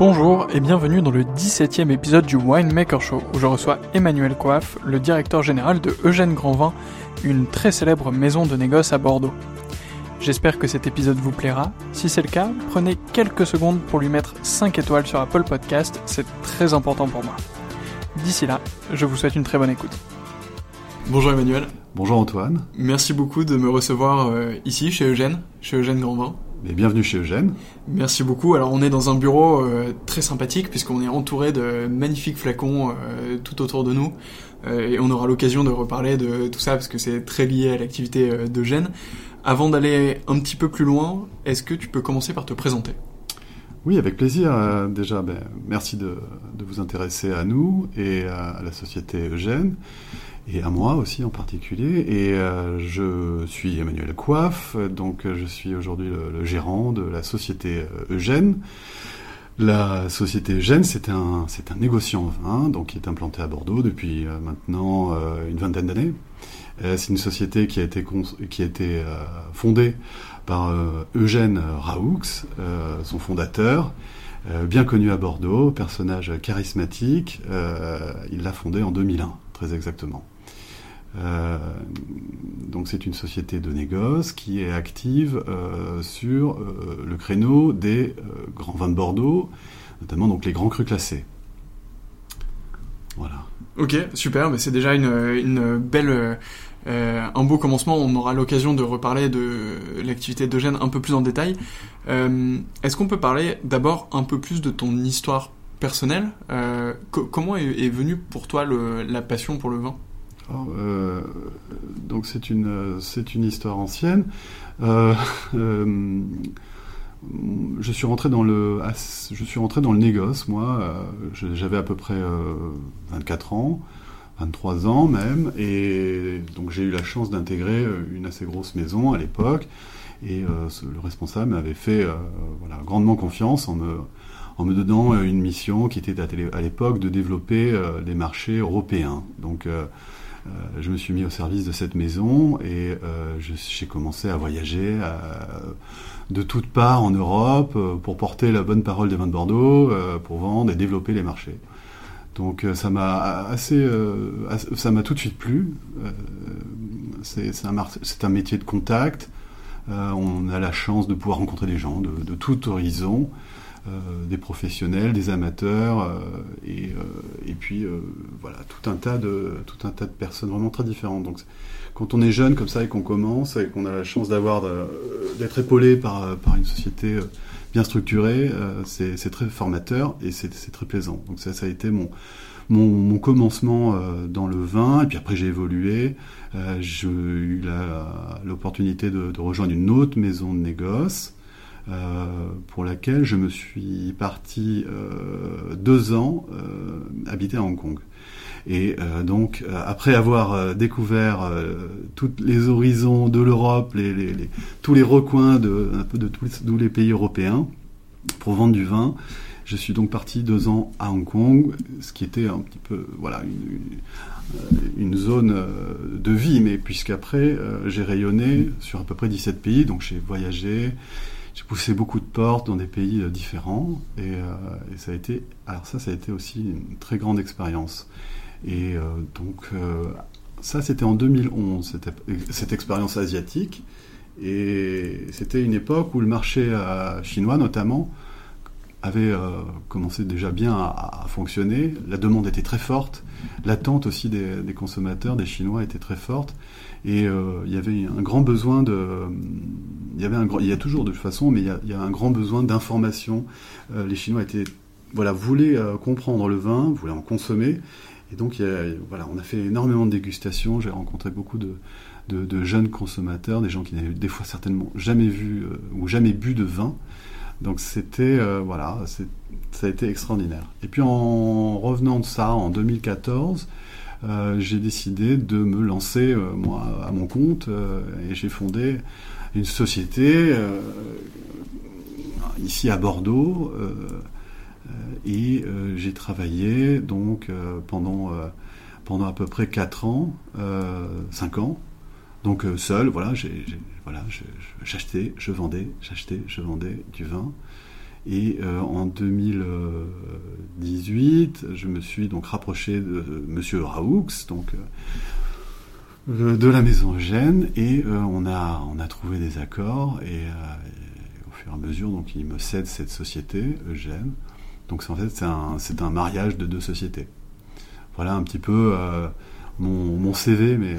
Bonjour et bienvenue dans le 17e épisode du Winemaker Show où je reçois Emmanuel Coiffe, le directeur général de Eugène Grandvin, une très célèbre maison de négoce à Bordeaux. J'espère que cet épisode vous plaira. Si c'est le cas, prenez quelques secondes pour lui mettre 5 étoiles sur Apple Podcast, c'est très important pour moi. D'ici là, je vous souhaite une très bonne écoute. Bonjour Emmanuel. Bonjour Antoine. Merci beaucoup de me recevoir euh, ici chez Eugène, chez Eugène Grandvin bienvenue chez Eugène. Merci beaucoup. Alors on est dans un bureau euh, très sympathique puisqu'on est entouré de magnifiques flacons euh, tout autour de nous. Euh, et on aura l'occasion de reparler de tout ça parce que c'est très lié à l'activité d'Eugène. Avant d'aller un petit peu plus loin, est-ce que tu peux commencer par te présenter? Oui, avec plaisir. déjà, ben, merci de, de, vous intéresser à nous et à la société Eugène et à moi aussi en particulier. Et euh, je suis Emmanuel Coiffe, donc je suis aujourd'hui le, gérant de la société euh, Eugène. La société Eugène, c'est un, c'est un négociant vin, donc qui est implanté à Bordeaux depuis euh, maintenant une vingtaine d'années. c'est une société qui a été, qui a été fondée par Eugène Raoux, son fondateur, bien connu à Bordeaux, personnage charismatique. il l'a fondée en 2001, très exactement. Euh, donc c'est une société de négoce qui est active euh, sur euh, le créneau des grands vins de Bordeaux, notamment donc les grands crus classés. Voilà. Ok, super, mais c'est déjà une, belle, un beau commencement. On aura l'occasion de reparler de l'activité d'Eugène un peu plus en détail. Est-ce qu'on peut parler d'abord un peu plus de ton histoire personnelle Comment est, est, venue pour toi la passion pour le vin? Oh, euh, donc c'est une c'est une histoire ancienne. Euh, euh, je suis rentré dans le je suis rentré dans le négoce moi. J'avais à peu près 24 ans. 23 ans même, et donc j'ai eu la chance d'intégrer une assez grosse maison à l'époque, et le responsable m'avait fait voilà, grandement confiance en me, en me donnant une mission qui était à l'époque de développer les marchés européens. Donc euh, je me suis mis au service de cette maison et euh, j'ai commencé à voyager euh, de toutes parts en Europe pour porter la bonne parole des vins de Bordeaux, pour vendre et développer les marchés. Donc ça m'a assez, ça m'a tout de suite plu. c'est un, métier de contact. on a la chance de pouvoir rencontrer des gens de tout horizon. Euh, des professionnels, des amateurs, euh, et, euh, et, puis voilà tout un tas de tout un tas de personnes vraiment très différentes. Donc quand on est jeune comme ça et qu'on commence et qu'on a la chance d'avoir d'être épaulé par par une société bien structurée, c'est très formateur et c'est très plaisant. Donc ça, ça a été mon mon, mon commencement dans le vin, et puis après j'ai évolué. j'ai eu l'opportunité de, de, rejoindre une autre maison de négoce pour laquelle je me suis parti euh, deux ans euh, habiter à Hong Kong. Et donc, après avoir découvert tous les horizons de l'Europe, tous les recoins de un tous les, pays européens pour vendre du vin, je suis donc parti deux ans à Hong Kong, ce qui était un petit peu voilà une, une zone de vie, mais puisqu'après j'ai rayonné sur à peu près 17 pays, donc j'ai voyagé, j'ai poussé beaucoup de portes dans des pays euh, différents euh, et, ça a été alors ça ça a été aussi une très grande expérience. Et euh, donc ça c'était en 2011 cette, expérience asiatique. Et c'était une époque où le marché chinois notamment avait commencé déjà bien à, fonctionner la demande était très forte l'attente aussi des, consommateurs des chinois était très forte et euh, il y avait un grand besoin de. Il y avait un il y a toujours de toute façon, mais il y a, un grand besoin d'information. Euh, les Chinois étaient, voilà, voulaient euh, comprendre le vin, voulaient en consommer. Et donc, voilà, on a fait énormément de dégustations. J'ai rencontré beaucoup de, jeunes consommateurs, des gens qui n'avaient des fois certainement jamais vu ou jamais bu de vin. Donc, c'était, voilà, ça a été extraordinaire. Et puis, en revenant de ça, en 2014, euh, j'ai décidé de me lancer euh, moi à mon compte euh, et j'ai fondé une société ici à Bordeaux et j'ai travaillé donc pendant pendant à peu près 4 ans, 5 ans. Donc seul, voilà, j'ai, voilà, j'achetais, je vendais, j'achetais, je vendais du vin. Et euh, en 2018, je me suis donc rapproché de Monsieur Raoux, donc euh, de la maison Eugène, et euh, on a trouvé des accords et, au fur et à mesure, donc il me cède cette société Eugène. Donc en fait c'est un c'est un mariage de deux sociétés. Voilà un petit peu mon, mon CV, mais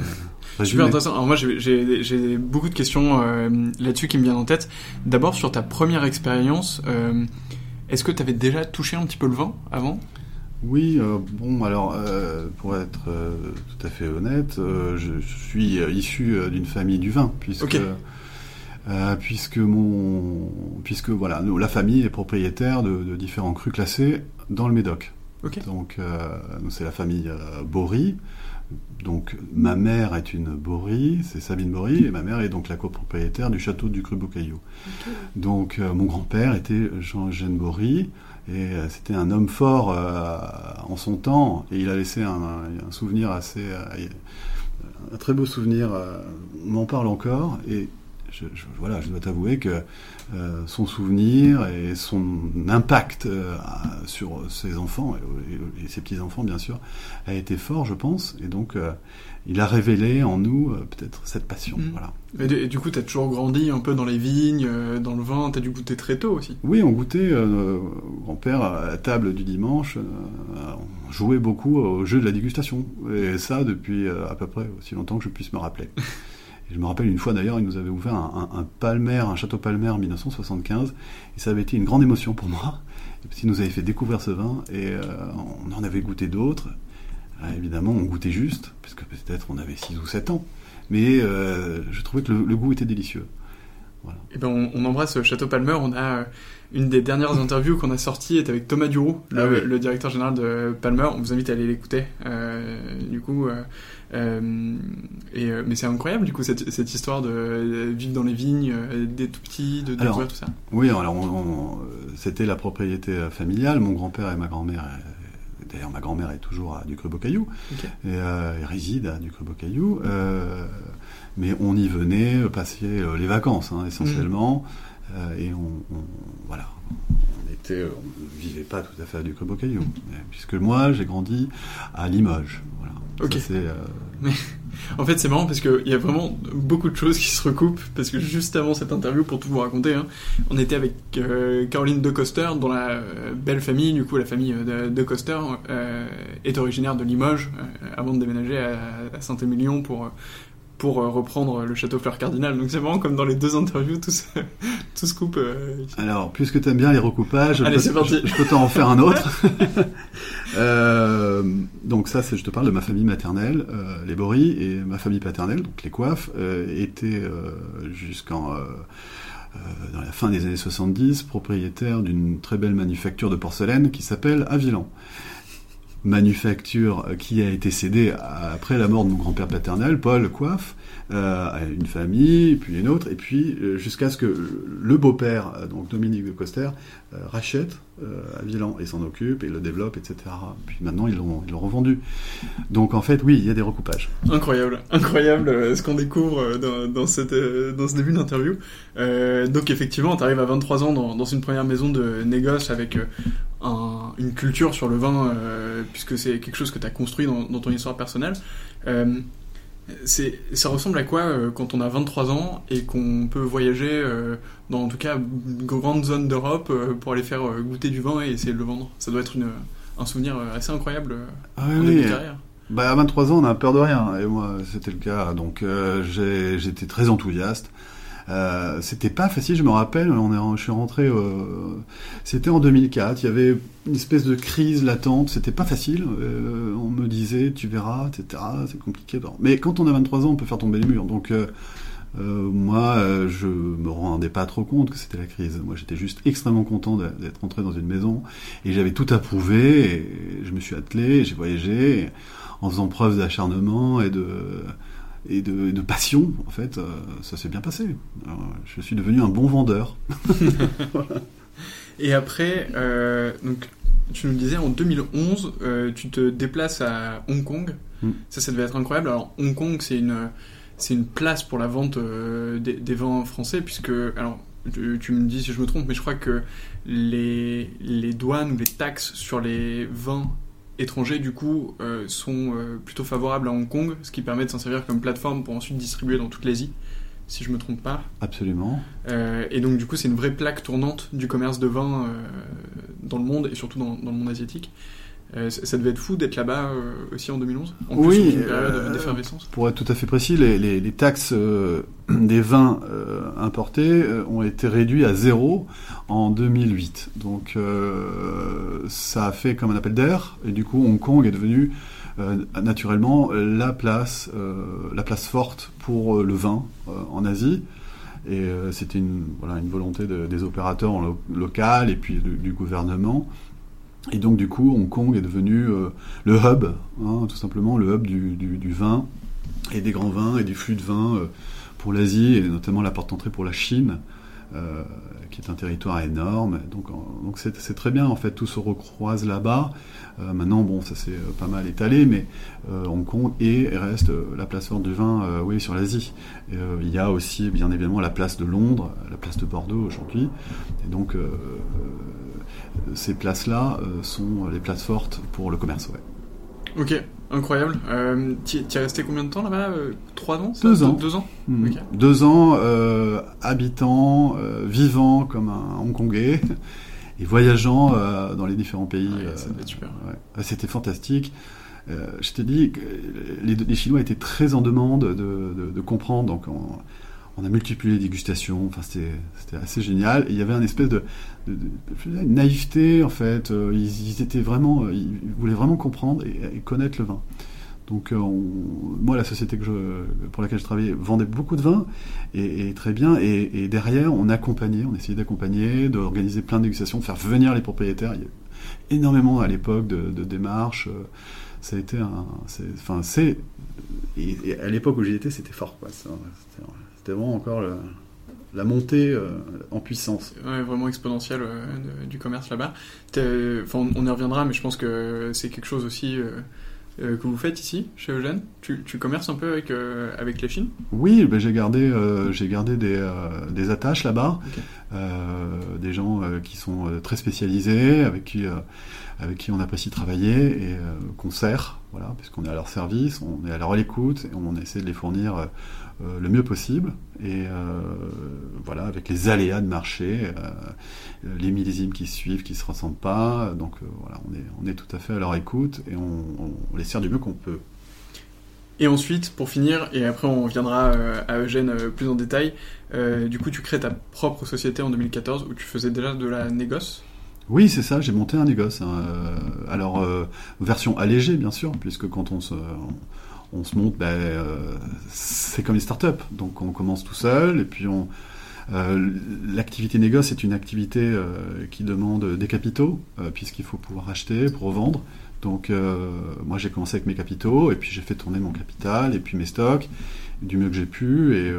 Super intéressant. Alors moi, j'ai beaucoup de questions euh, là-dessus qui me viennent en tête. D'abord, sur ta première expérience, euh, est-ce que tu avais déjà touché un petit peu le vin avant? Oui, euh, bon, alors, pour être tout à fait honnête, je suis issu d'une famille du vin, puisque, puisque mon, puisque voilà, nous, la famille est propriétaire de, de, différents crus classés dans le Médoc. Donc, c'est la famille Bory. Donc ma mère est une Bory, c'est Sabine Bory, et ma mère est donc la copropriétaire du château du Cru Boucaillou. Donc euh, mon grand-père était Jean-Eugène Bory, et euh, c'était un homme fort euh, en son temps, et il a laissé un, souvenir assez... un très beau souvenir, on m'en parle encore, et je, voilà, je dois t'avouer que euh, son souvenir et son impact euh, sur ses enfants et, ses petits-enfants, bien sûr, a été fort, je pense. Et donc, euh, il a révélé en nous peut-être cette passion. Mm. Voilà. Et, du coup, tu as toujours grandi un peu dans les vignes, dans le vin, tu as dû goûter très tôt aussi Oui, on goûtait, grand-père, à la table du dimanche, on jouait beaucoup au jeu de la dégustation. Et ça depuis à peu près aussi longtemps que je puisse me rappeler. je me rappelle une fois d'ailleurs, il nous avait ouvert un, Palmer, un château Palmer en 1975, et ça avait été une grande émotion pour moi, parce qu'il nous avait fait découvrir ce vin, et euh, on en avait goûté d'autres. évidemment, on goûtait juste, puisque peut-être on avait 6 ou 7 ans. Mais je trouvais que le, goût était délicieux. Voilà. Et eh ben on, on, embrasse Château Palmer. On a une des dernières interviews qu'on a sorties est avec Thomas Duroux, le, ah directeur général de Palmer. On vous invite à aller l'écouter. Euh, du coup, euh, euh, et, mais c'est incroyable du coup cette, cette, histoire de vivre dans les vignes, des tout petits, de découvrir tout ça. Oui, alors c'était la propriété familiale. Mon grand-père et ma grand-mère. D'ailleurs, ma grand-mère est toujours à Ducru-Beaucaillou et, réside à Ducru-Beaucaillou. mais on y venait passer les vacances hein, essentiellement. Euh, et on, voilà, on était, on ne vivait pas tout à fait à Ducre-Beaucaillou, puisque moi j'ai grandi à Limoges. Voilà. Ok. Euh, Mais en fait, c'est marrant parce qu'il y a vraiment beaucoup de choses qui se recoupent. Parce que juste avant cette interview, pour tout vous raconter, hein, on était avec euh, Caroline De Coster, dont la belle famille, du coup, la famille de, de Coster, est originaire de Limoges, avant de déménager à, à Saint-Émilion pour pour euh, reprendre le château Fleur Cardinal. Donc c'est vraiment comme dans les deux interviews, tout se, tout se coupe. Euh, Alors, puisque tu aimes bien les recoupages, Allez, je, peux, je, je, peux t'en faire un autre. euh, donc ça, c'est je te parle de ma famille maternelle, euh, les Boris, et ma famille paternelle, donc les Coiffes, euh, étaient jusqu'en dans la fin des années 70 propriétaires d'une très belle manufacture de porcelaine qui s'appelle Avilan manufacture qui a été cédée après la mort de mon grand-père paternel, Paul Coiffe, à une famille, puis une autre, et puis euh, jusqu'à ce que le beau-père, euh, donc Dominique de Coster, rachète à Villan et s'en occupe et le développe, etc. Puis maintenant ils l'ont ils l'ont revendu. Donc en fait, oui, il y a des recoupages. Incroyable, incroyable ce qu'on découvre dans, cette, dans ce début d'interview. donc effectivement, tu arrives à 23 ans dans, dans, une première maison de négoce avec un, une culture sur le vin, puisque c'est quelque chose que tu as construit dans, ton histoire personnelle. Ça ressemble à quoi euh, quand on a 23 ans et qu'on peut voyager euh, dans en tout cas une grande zone d'Europe euh, pour aller faire goûter du vin et essayer de le vendre? Ça doit être une, un souvenir assez incroyable ah, en oui. carrière. Bah, à 23 ans, on a peur de rien. Et moi, c'était le cas. Donc, j'étais très enthousiaste. Euh, c'était pas facile, je me rappelle, je suis rentré, euh, c'était en 2004, il y avait une espèce de crise latente, c'était pas facile, euh, on me disait tu verras, etc., c'est compliqué. Mais quand on a 23 ans, on peut faire tomber les murs, donc moi je me rendais pas trop compte que c'était la crise, moi j'étais juste extrêmement content d'être rentré dans une maison, et j'avais tout approuvé, et je me suis attelé, j'ai voyagé, en faisant preuve d'acharnement et de et de, passion, en fait, euh, ça s'est bien passé. je suis devenu un bon vendeur. Et après, euh, donc, tu nous disais en 2011, euh, tu te déplaces à Hong Kong. Mm. Ça, ça devait être incroyable. Alors, Hong Kong, c'est une, c'est une place pour la vente des, des, vins français, puisque, alors, tu, tu, me dis si je me trompe, mais je crois que les, les douanes ou les taxes sur les vins étrangers, du coup, euh, sont euh, plutôt favorables à Hong Kong, ce qui permet de s'en servir comme plateforme pour ensuite distribuer dans toute l'Asie, si je me trompe pas. Absolument. Euh, et donc, du coup, c'est une vraie plaque tournante du commerce de vin dans le monde, et surtout dans, dans le monde asiatique. Euh, ça devait être fou d'être là-bas euh, aussi en 2011 en Oui, plus, une période euh, d'effervescence. Pour être tout à fait précis, les, les, les taxes des vins importés ont été réduites à zéro en 2008. Donc ça a fait comme un appel d'air et du coup Hong Kong est devenu naturellement la place, la place forte pour le vin en Asie. Et c'était une, voilà, une volonté de, des opérateurs local et puis du gouvernement et donc du coup, Hong Kong est devenu euh, le hub, hein, tout simplement le hub du, du, du, vin et des grands vins et des flux de vin euh, pour l'Asie et notamment la porte d'entrée pour la Chine, euh, qui est un territoire énorme. Donc c'est très bien en fait, tout se recroise là-bas. Maintenant bon, ça s'est pas mal étalé, mais Hong Kong et reste la place forte du vin, oui, sur l'Asie. il y a aussi bien évidemment la place de Londres, la place de Bordeaux aujourd'hui. Et donc ces places-là euh, sont les places fortes pour le commerce. Ouais. Ok, incroyable. Euh, tu es resté combien de temps là-bas euh, Trois ans Deux ans. Deux ans mmh. Deux ans, euh, habitant, euh, vivant comme un Hongkongais et voyageant dans les différents pays. Ouais. Ouais. C'était fantastique. je t'ai dit que les, les, Chinois étaient très en demande de, de, de comprendre. Donc, on, on a multiplié les dégustations. Enfin, c'était assez génial. Il y avait un espèce de, naïveté en fait. Euh, ils, étaient vraiment, euh, ils voulaient vraiment comprendre et, connaître le vin. Donc, euh, moi, la société que je, pour laquelle je travaillais vendait beaucoup de vin et, très bien. Et, derrière, on accompagnait, on essayait d'accompagner, d'organiser plein de dégustations, de faire venir les propriétaires. Il y a énormément à l'époque de, démarches. Ça a été un, enfin, c'est, et, à l'époque où j'y étais, c'était fort, quoi. Vraiment encore le, la montée euh, en puissance. Ouais, vraiment exponentielle euh, du commerce là-bas. Enfin, on y reviendra, mais je pense que c'est quelque chose aussi euh, que vous faites ici, chez Eugène. Tu, tu commerces un peu avec, avec la Chine? Oui, ben, j'ai gardé, j'ai gardé des, des attaches là-bas, okay. des gens qui sont très spécialisés, avec qui, avec qui on apprécie travailler et qu'on sert, voilà, puisqu'on est à leur service, on est à leur écoute et on essaie de les fournir euh, le mieux possible. Et euh, voilà, avec les aléas de marché, euh, les millésimes qui suivent, qui se ressemblent pas. Donc voilà, on est, on est tout à fait à leur écoute et on, on les sert du mieux qu'on peut. Et ensuite, pour finir, et après on reviendra à Eugène plus en détail, du coup tu crées ta propre société en 2014 où tu faisais déjà de la négoce? Oui, c'est ça, j'ai monté un négoce. Hein. Alors, euh, version allégée bien sûr, puisque quand on se... On, se monte, ben, euh, c'est comme les startups. Donc on commence tout seul et puis on. Euh, L'activité négoce est une activité euh, qui demande des capitaux, puisqu'il faut pouvoir acheter pour revendre. Donc moi j'ai commencé avec mes capitaux et puis j'ai fait tourner mon capital et puis mes stocks du mieux que j'ai pu et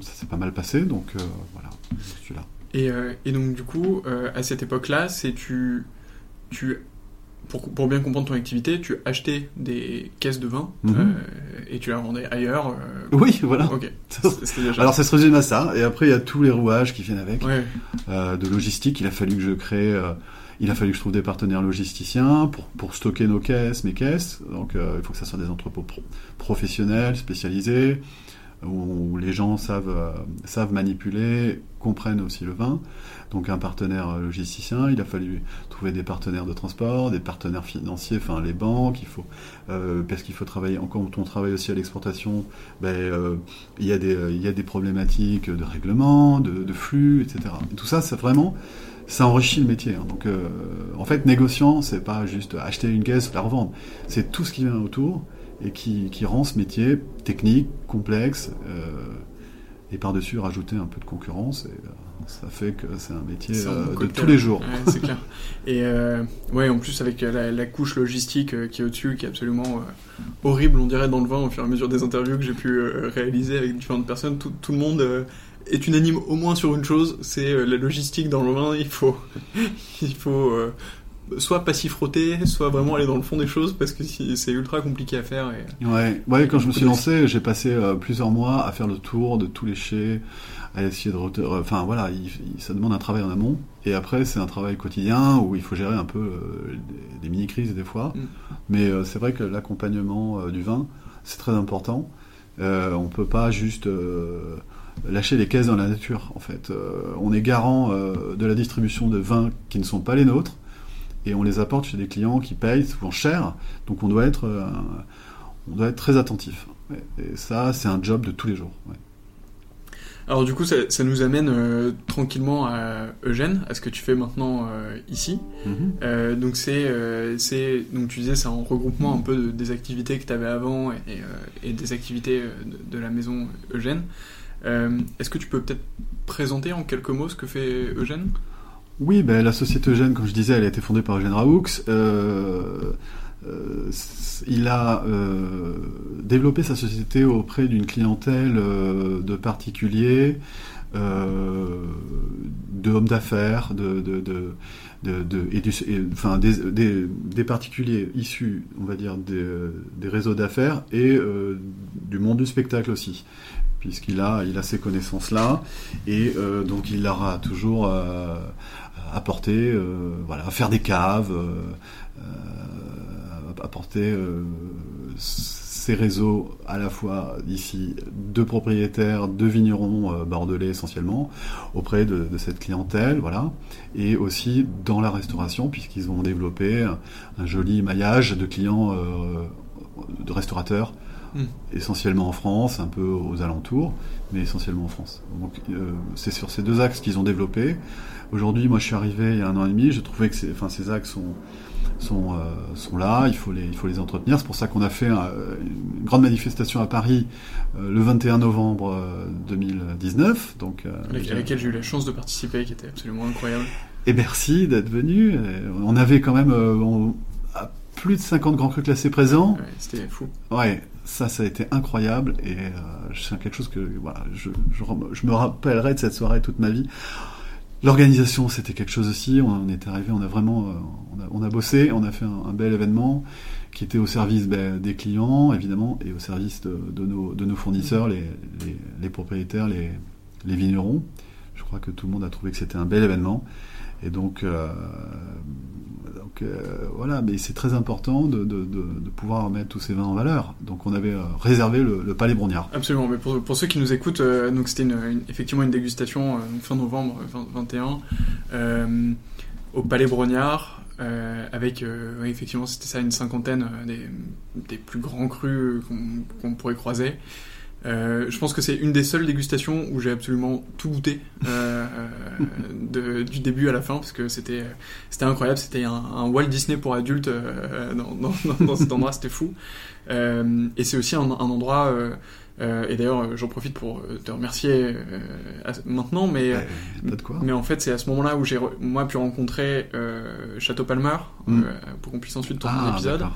ça s'est pas mal passé. Donc voilà, je suis là. Et, et donc du coup, à cette époque-là, c'est tu tu pour, pour, bien comprendre ton activité, tu achetais des caisses de vin mm -hmm. euh, et tu les revendais ailleurs. Euh... Oui, voilà. Ok. Déjà... Alors ça se résume à ça. Et après, il y a tous les rouages qui viennent avec. Ouais. Euh, de logistique, il a fallu que je crée. Il a fallu que je trouve des partenaires logisticiens pour, pour stocker nos caisses, mes caisses. Donc il faut que ça soit des entrepôts pro professionnels, spécialisés, où, les gens savent, euh, savent manipuler, comprennent aussi le vin donc un partenaire logisticien, il a fallu trouver des partenaires de transport, des partenaires financiers, enfin les banques, il faut euh, parce qu'il faut travailler encore quand on travaille aussi à l'exportation, ben, euh, il y a des il y a des problématiques de règlement, de, flux, etc. Et tout ça, c'est vraiment ça enrichit le métier. Hein. Donc, en fait, négociant, c'est pas juste acheter une caisse, la revendre. C'est tout ce qui vient autour et qui, qui rend ce métier technique, complexe, euh, et par-dessus rajouter un peu de concurrence. Et, euh, ça fait que c'est un métier euh, de tous les jours. Ouais, c'est clair. Et euh, ouais, en plus avec la, la couche logistique euh, qui est au-dessus, qui est absolument horrible, on dirait dans le vin au fur et à mesure des interviews que j'ai pu réaliser avec différentes personnes, tout, tout le monde est unanime au moins sur une chose, c'est la logistique dans le vin. Il faut, il faut soit pas s'y frotter, soit vraiment aller dans le fond des choses parce que c'est ultra compliqué à faire. Et... Ouais, ouais. Quand je me suis lancé, j'ai passé plusieurs mois à faire le tour de tous les chais à essayer de enfin voilà il, il, ça demande un travail en amont et après c'est un travail quotidien où il faut gérer un peu euh, des, des mini crises des fois mm. mais euh, c'est vrai que l'accompagnement euh, du vin c'est très important euh, on peut pas juste euh, lâcher les caisses dans la nature en fait on est garant de la distribution de vins qui ne sont pas les nôtres et on les apporte chez des clients qui payent souvent cher donc on doit être on doit être très attentif et ça c'est un job de tous les jours ouais. Alors du coup, ça, ça nous amène euh, tranquillement à Eugène, à ce que tu fais maintenant euh, ici. Mm -hmm. donc c'est, euh, c'est, donc tu disais, c'est un regroupement un peu de, des activités que tu avais avant et, et, et, des activités de, de la maison Eugène. Est-ce que tu peux peut-être présenter en quelques mots ce que fait Eugène? Oui, ben, la société Eugène, comme je disais, elle a été fondée par Eugène Raoux. Euh, euh, il a euh, développé sa société auprès d'une clientèle de particuliers, de hommes d'affaires, de, des, particuliers issus, on va dire, des, réseaux d'affaires et du monde du spectacle aussi, puisqu'il a, il a ces connaissances-là et donc il leur a toujours apporté, voilà, faire des caves apporter euh, ces réseaux à la fois ici de propriétaires, de vignerons euh, bordelais essentiellement, auprès de, de, cette clientèle, voilà, et aussi dans la restauration, puisqu'ils ont développé un, un, joli maillage de clients, euh, de restaurateurs mm. essentiellement en France, un peu aux alentours, mais essentiellement en France. Donc euh, c'est sur ces deux axes qu'ils ont développé. Aujourd'hui, moi je suis arrivé il y a un an et demi, je trouvais que enfin, ces axes sont sont, euh, sont là, il faut les, il faut les entretenir. C'est pour ça qu'on a fait une grande manifestation à Paris euh, le 21 novembre 2019. Euh, donc, à laquelle j'ai eu la chance de participer, qui était absolument incroyable. Et merci d'être venu. On avait quand même plus de 50 grands crus classés présents. Ouais, C'était fou. Ouais, ça, ça a été incroyable. Et c'est quelque chose que voilà, je, je, je me rappellerai de cette soirée toute ma vie. L'organisation, c'était quelque chose aussi. On est arrivé, on a vraiment, euh, on a, on a bossé, on a fait un, bel événement qui était au service ben, des clients, évidemment, et au service de, de, nos, de nos, fournisseurs, les, les, les propriétaires, les, les, vignerons. Je crois que tout le monde a trouvé que c'était un bel événement. Et donc, euh, euh, voilà, mais c'est très important de, pouvoir mettre tous ces vins en valeur. Donc on avait euh, réservé le, Palais Brognard. Absolument, mais pour, ceux qui nous écoutent, donc c'était une, effectivement une dégustation fin novembre 2021 au Palais Brognard. avec effectivement c'était ça une cinquantaine des, des, plus grands crus qu'on pourrait croiser euh, je pense que c'est une des seules dégustations où j'ai absolument tout goûté euh, de, du début à la fin parce que c'était c'était incroyable. C'était un, un, Walt Disney pour adultes euh, dans, dans, dans, cet endroit. C'était fou. Euh, et c'est aussi un, un endroit euh, et d'ailleurs j'en profite pour te remercier maintenant mais mais en fait c'est à ce moment là où j'ai moi pu rencontrer Château Palmer mm. pour qu'on puisse ensuite tourner ah, un épisode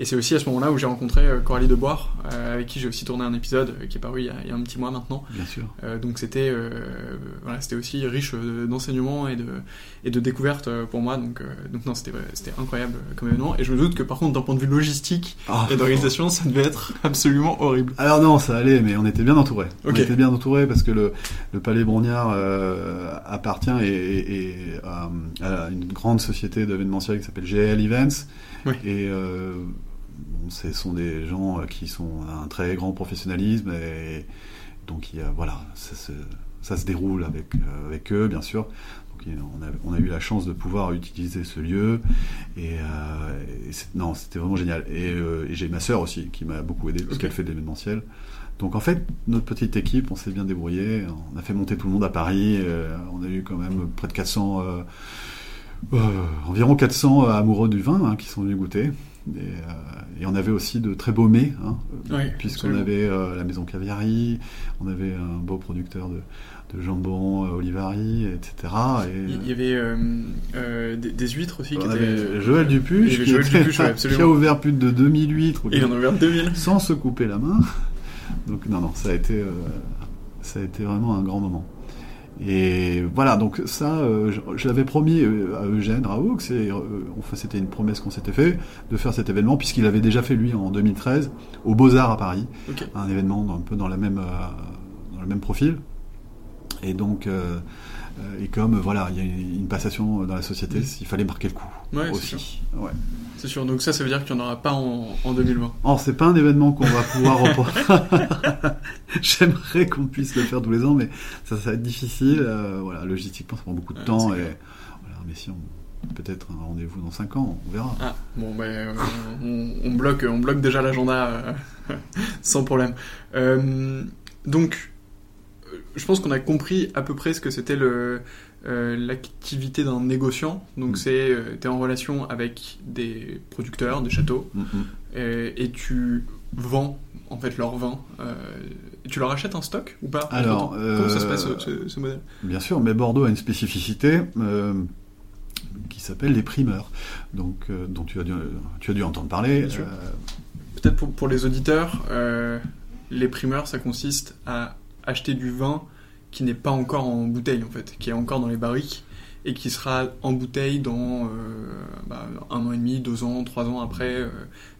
et c'est aussi à ce moment-là où j'ai rencontré euh, Coralie Deboire, euh, avec qui j'ai aussi tourné un épisode euh, qui est paru il y, a, il y, a, un petit mois maintenant. Bien sûr. donc c'était voilà, c'était aussi riche d'enseignements et de, et de découvertes pour moi. Donc, donc non, c'était incroyable comme événement. Et je me doute que par contre, d'un point de vue logistique ah. et d'organisation, ça devait être absolument horrible. Alors non, ça allait, mais on était bien entouré. On était bien entouré parce que le, le Palais Brognard appartient et, et, et à une grande société d'événementiel qui s'appelle GL Events. Oui. Et ce sont des gens euh, qui sont un très grand professionnalisme et donc il y a, voilà, ça se, ça se déroule avec, euh, avec eux, bien sûr. Donc, on, a, on, a, eu la chance de pouvoir utiliser ce lieu et, euh, non, c'était vraiment génial. Et, et j'ai ma sœur aussi qui m'a beaucoup aidé parce qu'elle fait de l'événementiel. Donc en fait, notre petite équipe, on s'est bien débrouillé. On a fait monter tout le monde à Paris. on a eu quand même près de 400, environ 400 amoureux du vin hein, qui sont venus goûter. Et, euh, et, on avait aussi de très beaux mets, hein, puisqu'on avait euh, la maison Caviari, on avait un beau producteur de, de jambon euh, Olivari, etc. Et, il y avait euh, des, des, huîtres aussi. On qui avait étaient, Joël Dupuche, qui, Joël Dupuche ouais, qui, a ouvert plus de 2000 huîtres. Et il en a ouvert 2000. Sans se couper la main. Donc non, non, ça a été, ça a été vraiment un grand moment. Et voilà, donc ça, euh, je, l'avais promis euh, à Eugène Raoult, c'est, euh, enfin, c'était une promesse qu'on s'était fait de faire cet événement, puisqu'il avait déjà fait lui en 2013 au Beaux-Arts à Paris, un événement un peu dans, la même, dans le même profil. Et donc, et comme voilà, il y a une passation dans la société, il fallait marquer le coup ouais, aussi. Ouais. C'est sûr. Donc ça, ça veut dire qu'il n'y en aura pas en, en 2020. Oh, c'est pas un événement qu'on va pouvoir reprendre. J'aimerais qu'on puisse le faire tous les ans, mais ça, ça va être difficile. Euh, voilà, logistiquement, ça prend beaucoup de temps. Et, voilà, mais si on peut-être un rendez-vous dans 5 ans, on verra. Ah, bon, on, on, bloque, on bloque déjà l'agenda euh, sans problème. Euh, donc, je pense qu'on a compris à peu près ce que c'était le euh, l'activité d'un négociant. Donc, mm. c'est euh, tu es en relation avec des producteurs de châteaux mm, mm. et, tu vends en fait leur vin. Euh, tu leur achètes un stock ou pas? Alors, comment ça se passe ce, modèle? Bien sûr, mais Bordeaux a une spécificité qui s'appelle les primeurs, donc dont tu as dû, tu as dû entendre parler. Peut-être pour, pour, les auditeurs, les primeurs, ça consiste à acheter du vin qui n'est pas encore en bouteille en fait, qui est encore dans les barriques et qui sera en bouteille dans euh, bah, un an et demi, deux ans, trois ans après, euh,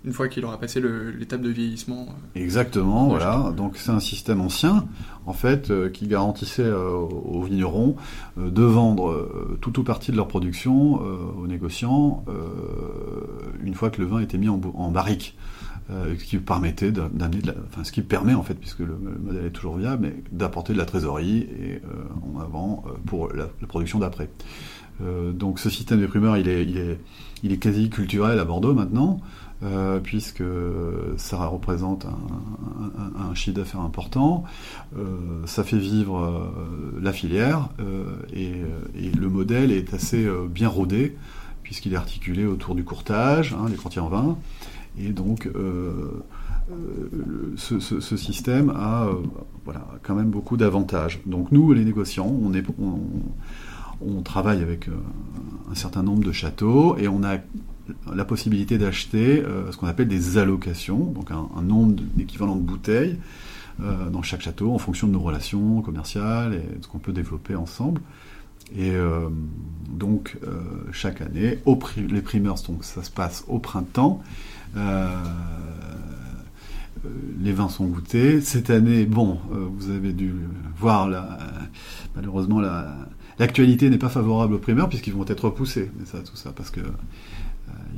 une fois qu'il aura passé l'étape de vieillissement. Euh, Exactement, voilà. Donc c'est un système ancien, en fait, qui garantissait aux vignerons de vendre tout ou partie de leur production aux négociants une fois que le vin était mis en, en barrique. Euh, ce qui permettait d'amener, enfin ce qui permet en fait, puisque le, modèle est toujours viable, mais d'apporter de la trésorerie et en avant pour la, production d'après. donc ce système de primeurs, il est, il est, il est quasi culturel à Bordeaux maintenant. Euh, puisque ça représente un, un, chiffre d'affaires important, euh, ça fait vivre euh, la filière et, et, le modèle est assez bien rodé puisqu'il est articulé autour du courtage, hein, les courtiers en vin, et donc ce, ce, ce, système a voilà, quand même beaucoup d'avantages. Donc nous, les négociants, on, travaille avec un certain nombre de châteaux et on a la possibilité d'acheter euh, ce qu'on appelle des allocations, donc un, nombre d'équivalents de bouteilles euh, dans chaque château en fonction de nos relations commerciales et de ce qu'on peut développer ensemble. Et euh, donc chaque année, les primeurs, donc ça se passe au printemps. Les vins sont goûtés. Cette année, bon, vous avez dû voir la, malheureusement l'actualité n'est pas favorable aux primeurs puisqu'ils vont être repoussés. Mais tout ça parce que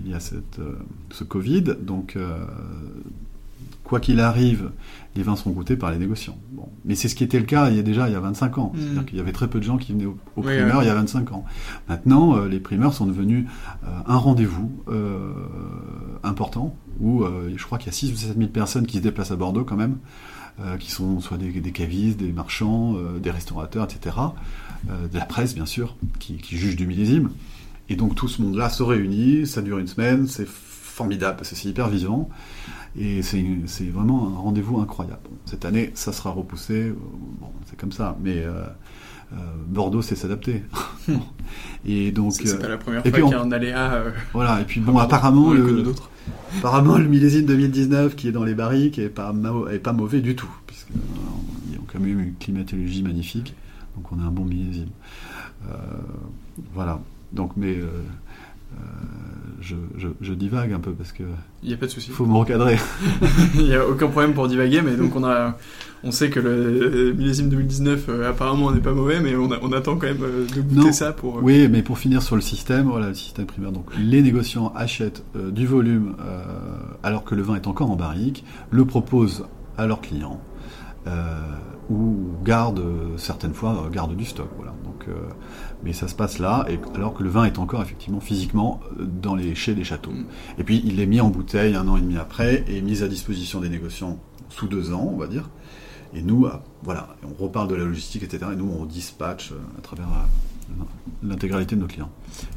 il y a cette, euh, ce Covid, donc euh, quoi qu'il arrive, les vins seront goûtés par les négociants. Bon. Mais c'est ce qui était le cas il y a déjà il y a 25 ans. Mm. C'est-à-dire qu'il y avait très peu de gens qui venaient aux, primeurs il y a 25 ans. Maintenant, euh, les primeurs sont devenus un rendez-vous important où je crois qu'il y a 6 ou 7 000 personnes qui se déplacent à Bordeaux quand même, qui sont soit des, des cavistes, des marchands, des restaurateurs, etc. de la presse, bien sûr, qui, qui jugent du millésime. Et donc tout ce monde-là se réunit, ça dure une semaine, c'est formidable parce que c'est hyper vivant. Et c'est vraiment un rendez-vous incroyable. cette année, ça sera repoussé. Euh, bon, c'est comme ça. Mais euh, euh, Bordeaux sait s'adapter. et donc. C'est pas la première fois qu'il y a un aléa. voilà. Et puis bon, apparemment le, apparemment le millésime 2019 qui est dans les barriques est pas est pas mauvais du tout, puisqu'ils ont quand même une climatologie magnifique. Donc on a un bon millésime. voilà. Donc, mais euh, euh, je, divague un peu parce que. Il n'y a pas de souci. Il faut me recadrer. Il n'y a aucun problème pour divaguer, mais donc on a, on sait que le millésime 2019 euh, apparemment n'est pas mauvais, mais on, attend quand même de goûter ça pour. Oui, mais pour finir sur le système, voilà le système primaire. Donc les négociants achètent du volume alors que le vin est encore en barrique, le proposent à leurs clients. ou gardent certaines fois gardent du stock voilà donc mais ça se passe là, et, alors que le vin est encore effectivement physiquement euh, dans les chez les châteaux. Et puis il est mis en bouteille un an et demi après et mis à disposition des négociants sous deux ans, on va dire. Et nous, euh, voilà, on reparle de la logistique, etc. Et nous, on dispatche euh, à travers l'intégralité de nos clients.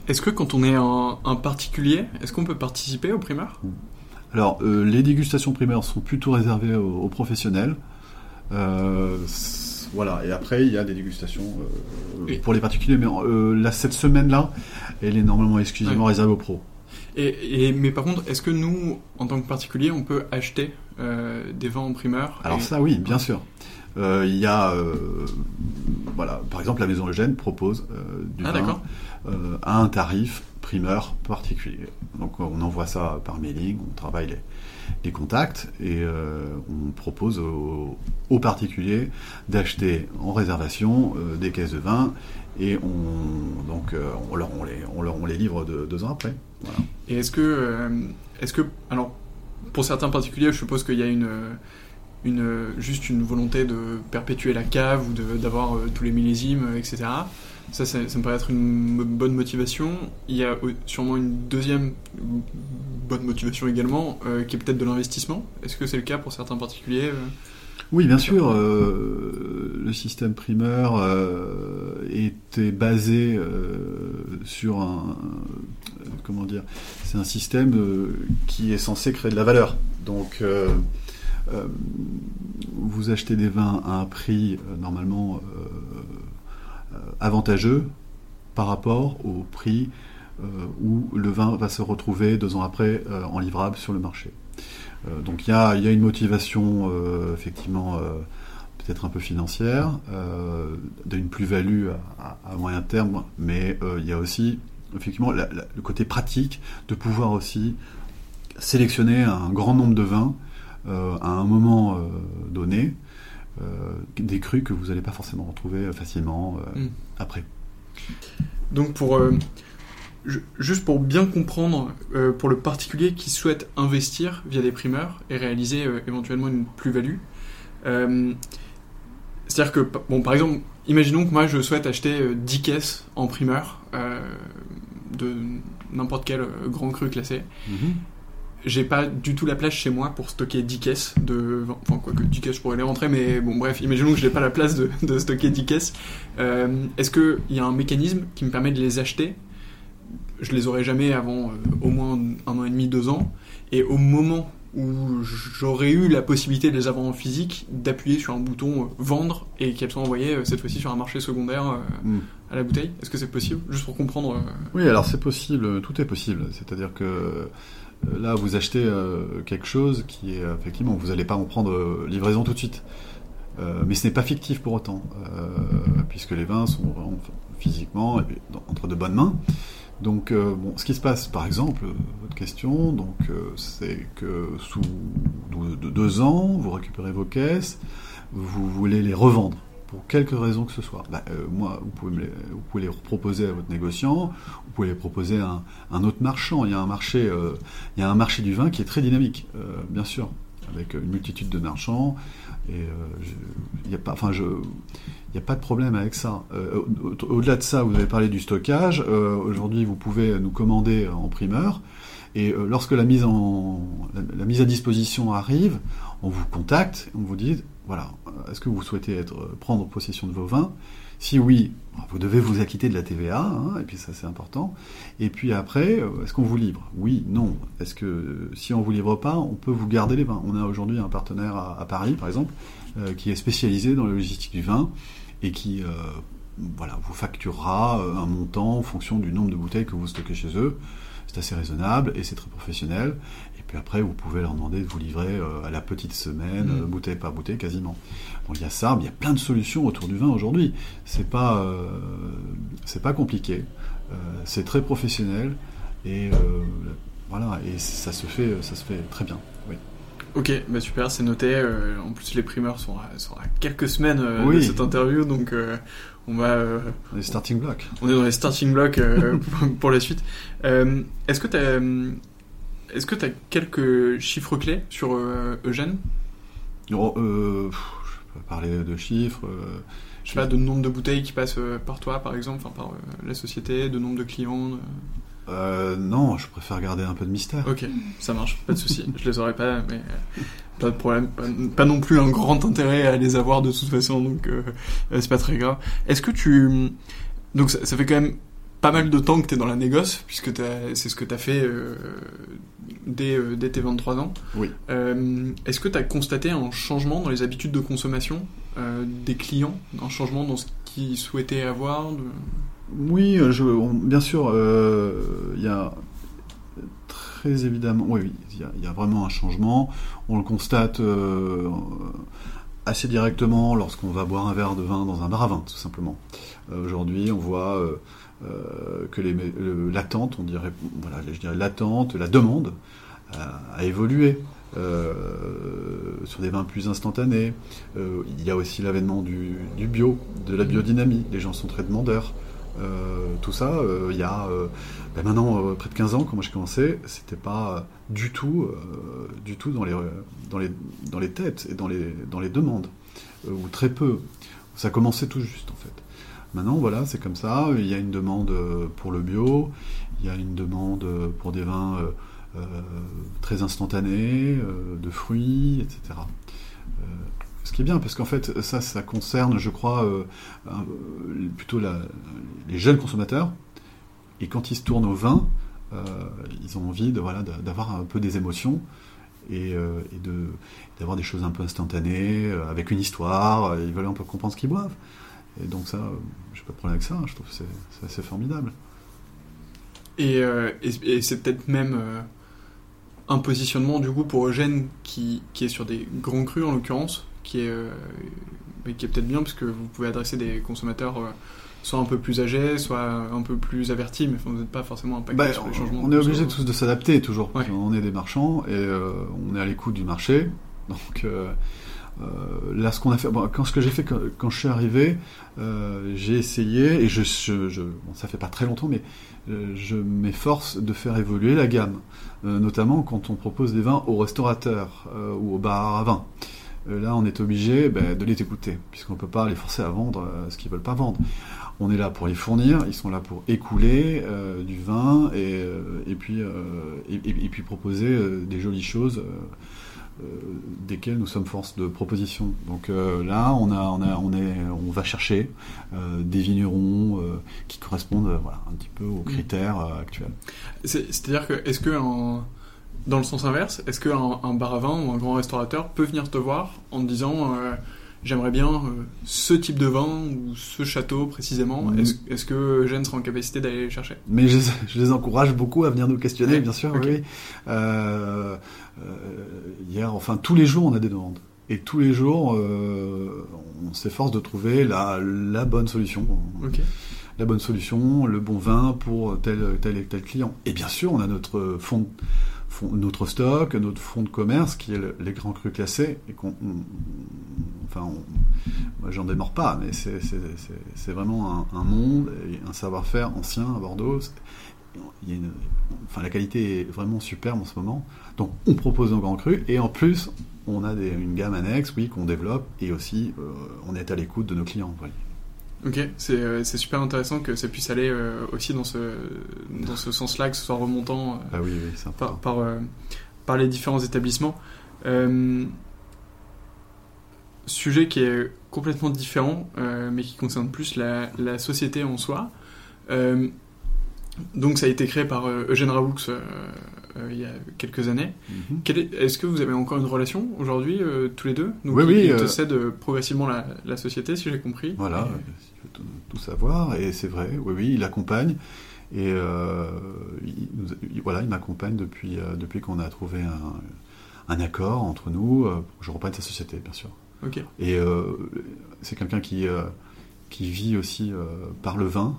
Est-ce que quand on est un, particulier, est-ce qu'on peut participer aux primeurs? Alors, les dégustations primaires sont plutôt réservées aux, aux professionnels. Euh, voilà, et après, il y a des dégustations euh, pour les particuliers, mais euh, cette semaine-là, elle est normalement exclusivement réservée aux pros. Et, mais par contre, est-ce que nous, en tant que particulier, on peut acheter euh, des vins en primeur Alors ça, oui, bien sûr. Il y a, voilà, par exemple, la Maison Eugène propose du ah, vin à un tarif primeur particulier. Donc on envoie ça par mailing, on travaille les, les contacts et euh, on propose aux, particuliers d'acheter en réservation euh, des caisses de vin et on donc euh, on, leur, on, les, on, leur, on les livre deux ans après. Et est-ce que est-ce que alors pour certains particuliers, je suppose qu'il y a une une, juste une volonté de perpétuer la cave ou d'avoir tous les millésimes, etc. Ça, ça, me paraît être une bonne motivation. Il y a sûrement une deuxième bonne motivation également, euh, qui est peut-être de l'investissement. Est-ce que c'est le cas pour certains particuliers euh? Oui, bien sûr. Euh, le système primeur était basé sur un, comment dire, c'est un système qui est censé créer de la valeur. Donc, vous achetez des vins à un prix normalement avantageux par rapport au prix euh, où le vin va se retrouver deux ans après euh, en livrable sur le marché. Euh, donc il y a, une motivation effectivement peut-être un peu financière, d'une plus-value à, moyen terme, mais il y a aussi effectivement le côté pratique de pouvoir aussi sélectionner un grand nombre de vins à un moment donné, des crus que vous n'allez pas forcément retrouver facilement mm. après. Donc pour ju- juste pour bien comprendre, euh, pour le particulier qui souhaite investir via des primeurs et réaliser euh, éventuellement une plus-value, euh, c'est-à-dire que, bon, par exemple, imaginons que moi je souhaite acheter euh, 10 caisses en primeur euh, de n'importe quel euh, grand cru classé. Mhm. J'ai pas du tout la place chez moi pour stocker 10 caisses de. Enfin, quoi que 10 caisses, je pourrais les rentrer, mais bon, bref, imaginons que j'ai pas la place de, de stocker 10 caisses. Euh, Est-ce qu'il y a un mécanisme qui me permet de les acheter? Je les aurai jamais avant euh, au moins un an et demi, deux ans. Et au moment où j'aurais eu la possibilité de les avoir en physique, d'appuyer sur un bouton euh, vendre et qu'elles soient envoyées cette fois-ci sur un marché secondaire euh, Mm. à la bouteille Est-ce que c'est possible? Juste pour comprendre. Oui, alors c'est possible, tout est possible. C'est-à-dire que là, vous achetez euh, quelque chose qui est euh, effectivement, vous n'allez pas en prendre euh, livraison tout de suite. Mais ce n'est pas fictif pour autant, puisque les vins sont vraiment physiquement entre de bonnes mains. Donc, ce qui se passe, par exemple, votre question, c'est que sous deux ans, vous récupérez vos caisses, vous voulez les revendre pour quelque raison que ce soit. Bah, euh, moi, vous pouvez, les, proposer à votre négociant, vous pouvez les proposer à un, autre marchand. Il y a un marché, euh, il y a un marché du vin qui est très dynamique, euh, bien sûr, avec une multitude de marchands. Il n'y a pas, de problème avec ça. Au- Au-delà de ça, vous avez parlé du stockage. Aujourd'hui, vous pouvez nous commander en primeur. Et lorsque la mise à disposition arrive, on vous contacte, on vous dit, voilà, euh, est-ce que vous souhaitez être, euh, prendre possession de vos vins? Si oui, vous devez vous acquitter de la TVA, hein, et puis ça c'est important. Et puis après, euh, est-ce qu'on vous livre? Oui, non. Est-ce que si on vous livre pas, on peut vous garder les vins? On a aujourd'hui un partenaire à, Paris, par exemple, qui est spécialisé dans la logistique du vin et qui voilà, vous facturera un montant en fonction du nombre de bouteilles que vous stockez chez eux. C'est assez raisonnable et c'est très professionnel. Puis après, vous pouvez leur demander de vous livrer euh, à la petite semaine, Mm. euh, bouteille par bouteille quasiment. Donc il y a ça, mais il y a plein de solutions autour du vin aujourd'hui. C'est pas, euh, c'est pas compliqué, euh, c'est très professionnel et euh, voilà, et ça se fait, ça se fait très bien. Oui. Ok, bah super, c'est noté. En plus, les primeurs sont à, sont à quelques semaines de cette interview, donc on va, euh, Les starting blocks. on est dans les starting blocks euh, pour, pour la suite. Euh, est-ce que tu as, est-ce que tu as quelques chiffres clés sur euh, Eugène? Oh, euh, pff, je peux parler de chiffres. euh, Je sais pas, de nombre de bouteilles qui passent euh, par toi, par exemple, enfin par euh, la société, de nombre de clients. de- euh, non, je préfère garder un peu de mystère. Ok, ça marche, pas de souci. Je les aurais pas, mais pas de problème. Pas, pas non plus un grand intérêt à les avoir de toute façon, donc c'est pas très grave. Est-ce que tu donc ça, ça fait quand même pas mal de temps que t'es dans la négoce, puisque c'est ce que t'as fait euh, dès, euh, dès tes 23 ans. Oui. Euh, Est-ce que t'as constaté un changement dans les habitudes de consommation euh, des clients, un changement dans ce qu'ils souhaitaient avoir de- Oui, je, on- bien sûr, il y a très évidemment, oui, oui, il y, y a vraiment un changement. On le constate assez directement lorsqu'on va boire un verre de vin dans un bar à vin, tout simplement. Aujourd'hui, on voit euh, euh, que l'attente, on dirait, voilà, je dirais l'attente, la demande a, a évolué. euh, sur des vins plus instantanés. Euh, il y a aussi l'avènement du, bio, de la biodynamie. Les gens sont très demandeurs. Euh, tout ça, euh, il y a euh, ben maintenant euh, près de 15 ans, quand moi j'ai commencé, c'était pas euh, du tout, euh, du tout dans les, dans, les, dans les têtes et dans les, dans les demandes, euh, ou très peu. Ça commençait tout juste en fait. Maintenant, voilà, c'est comme ça. Il y a une demande euh, pour le bio, il y a une demande euh, pour des vins euh, très instantanés, de fruits, etc. Ce qui est bien, parce qu'en fait, ça, ça concerne, je crois, plutôt les jeunes consommateurs. Et quand ils se tournent au vin, ils ont envie de voilà d'avoir un peu des émotions et, d'avoir des choses un peu instantanées, avec une histoire. Ils veulent un peu comprendre ce qu'ils boivent. Et donc ça, euh, j'ai pas de problème avec ça. Je trouve que c'est assez formidable. Et, euh, et, et c'est peut-être même euh, un positionnement du coup pour Eugène qui, qui est sur des grands crus en l'occurrence, qui est, euh, qui est peut-être bien parce que vous pouvez adresser des consommateurs soit un peu plus âgés, soit un peu plus avertis, mais vous n'êtes pas forcément impacté Bah, sur les changements. on est obligé tous de s'adapter toujours. Ouais. On est des marchands et on est à l'écoute du marché. Donc, là, ce qu'on a fait, bon, quand ce que j'ai fait quand, quand, je suis arrivé, j'ai essayé et je, je, je bon, ça fait pas très longtemps, mais je m'efforce de faire évoluer la gamme, notamment quand on propose des vins aux restaurateurs ou aux bars à vin. là, on est obligé ben, de les écouter, puisqu'on ne peut pas les forcer à vendre ce qu'ils veulent pas vendre. On est là pour les fournir, ils sont là pour écouler euh, du vin et, euh, et puis, euh, et, et, puis proposer des jolies choses desquelles nous sommes force de proposition. Donc là, on, a, on, a, on, est, on va chercher des vignerons qui correspondent voilà, un petit peu aux mm. critères actuels. C'est-à-dire que, est-ce que dans le sens inverse, est-ce qu'un un bar à vin ou un grand restaurateur peut venir te voir en te disant j'aimerais bien euh, ce type de vin ou ce château précisément. Mm. Est-ce que Eugène sera en capacité d'aller les chercher? Mais je, les encourage beaucoup à venir nous questionner, bien sûr. Oui. Euh, euh, hier, enfin tous les jours, on a des demandes. Et tous les jours, on s'efforce de trouver la, la bonne solution. La bonne solution, le bon vin pour tel, tel et tel client. Et bien sûr, on a notre fond notre stock, notre fonds de commerce qui est les grands crus classés enfin, moi j'en démords pas, mais c'est vraiment un, monde un savoir-faire ancien à Bordeaux. Enfin, la qualité est vraiment superbe en ce moment. Donc on propose nos grands crus et en plus on a une gamme annexe, oui, qu'on développe et aussi euh, on est à l'écoute de nos clients. Voyez. Ok, euh, c'est super intéressant que ça puisse aller euh, aussi dans ce, dans ce sens-là, que ce soit remontant ah oui, oui, par, par, euh, par, les différents établissements. sujet qui est complètement différent, mais qui concerne plus la, la société en soi. Donc ça a été créé par Eugène Raoux euh, il y a quelques années. Mhm. Est-ce que vous avez encore une relation aujourd'hui, euh, tous les deux? Donc, Oui, oui. Il te euh, cède progressivement la, la, société, si j'ai compris. Voilà, si tu veux tout, savoir, et c'est vrai, oui, oui, il accompagne. Et il, voilà, il m'accompagne depuis, depuis qu'on a trouvé un, un, accord entre nous pour que je reprenne sa société, bien sûr. Ok. Et c'est quelqu'un qui, qui vit aussi par le vin.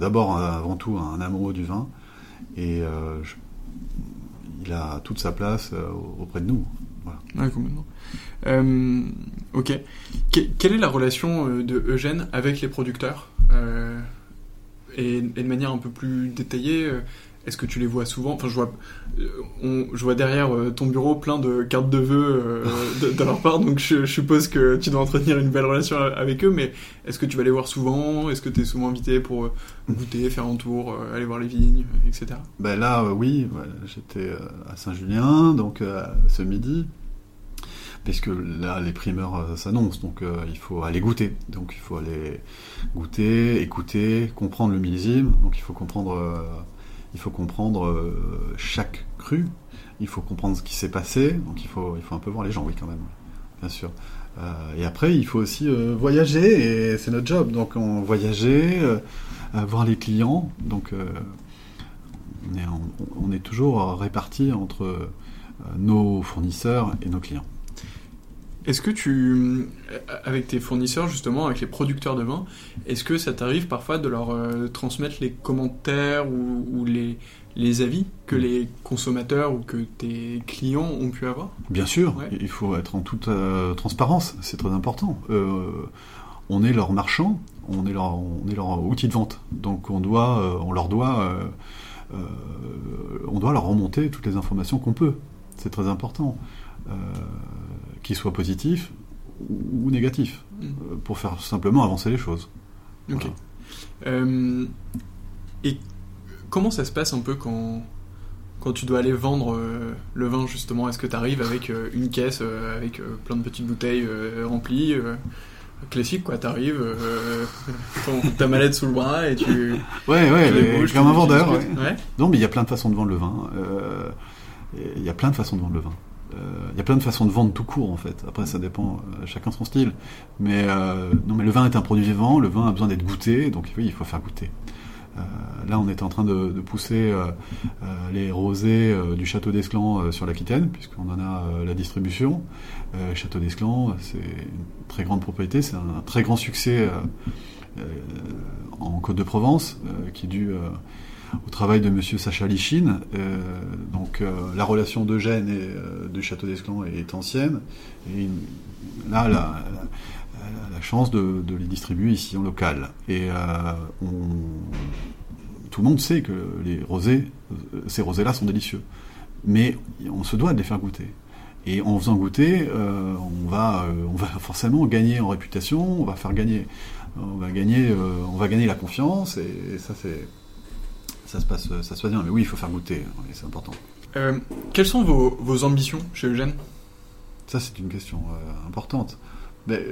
D'abord, avant tout, un amoureux du vin. Et je il a toute sa place euh, auprès de nous. Voilà. complètement. Euh, ok. quelle est la relation euh, de Eugène avec les producteurs et, de manière un peu plus détaillée, est-ce que tu les vois souvent? Enfin, je vois, euh, je derrière euh, ton bureau plein de cartes de vœux euh, de, leur part, donc je, suppose que tu dois entretenir une belle relation avec eux. Mais est-ce que tu vas les voir souvent? Est-ce que tu es souvent invité pour goûter, faire un tour, aller voir les vignes, etc. Ben là, oui, j'étais à Saint-Julien, donc ce midi. Parce que là, les primeurs s'annoncent, donc il faut aller goûter. Donc il faut aller goûter, écouter, comprendre le millésime. Donc il faut comprendre il faut comprendre euh, chaque cru, il faut comprendre ce qui s'est passé, donc il faut, il faut un peu voir les gens, oui, quand même, bien sûr. Euh, et après, il faut aussi euh, voyager, et c'est notre job, donc on voyager, voir les clients, donc on est, on, est, toujours répartis entre nos fournisseurs et nos clients. Est-ce que tu, avec tes fournisseurs justement, avec les producteurs de vin, est-ce que ça t'arrive parfois de leur euh, transmettre les commentaires ou, les, les, avis que les consommateurs ou que tes clients ont pu avoir? Bien sûr, il faut être en toute euh, transparence, c'est très important. Euh, on est leur marchand, on est leur, on est leur outil de vente, donc on doit, on leur doit, on doit leur remonter toutes les informations qu'on peut. C'est très important qu'il soit positif ou négatif, mm. euh, pour faire simplement avancer les choses. Ok. Euh, et comment ça se passe un peu quand, quand tu dois aller vendre euh, le vin, justement? Est-ce que tu arrives avec une caisse avec plein de petites bouteilles remplies Classique, quoi, t'arrives, ta mallette sous le bras et tu. Ouais, ouais, comme un vendeur. Ouais. Non, mais il y a plein de façons de vendre le vin. Il y a plein de façons de vendre le vin. Euh, il y a plein de façons de vendre tout court en fait. Après, ça dépend, euh, chacun son style. Mais euh, non, mais le vin est un produit vivant. Le vin a besoin d'être goûté, donc il faut faire goûter. là, on est en train de, pousser les rosés du château d'Esclan sur l'Aquitaine, puisqu'on en a la distribution. château d'Esclan, c'est une très grande propriété, c'est un, très grand succès en Côte de Provence, qui est dû au travail de Monsieur Sacha Lichine. donc la relation d'Eugène et du Château d'Esclan est ancienne. Et là, la, chance de, les distribuer ici en local. Et tout le monde sait que les rosés, ces rosés-là sont délicieux. Mais on se doit de les faire goûter. Et en faisant goûter, euh, on, va, euh, on va forcément gagner en réputation, on va faire gagner, on va gagner, euh, on va gagner la confiance, et, ça c'est, ça se passe, ça se passe bien. Mais oui, il faut faire goûter, c'est important. quelles sont vos, vos, ambitions chez Eugène? Ça c'est une question importante. Mais,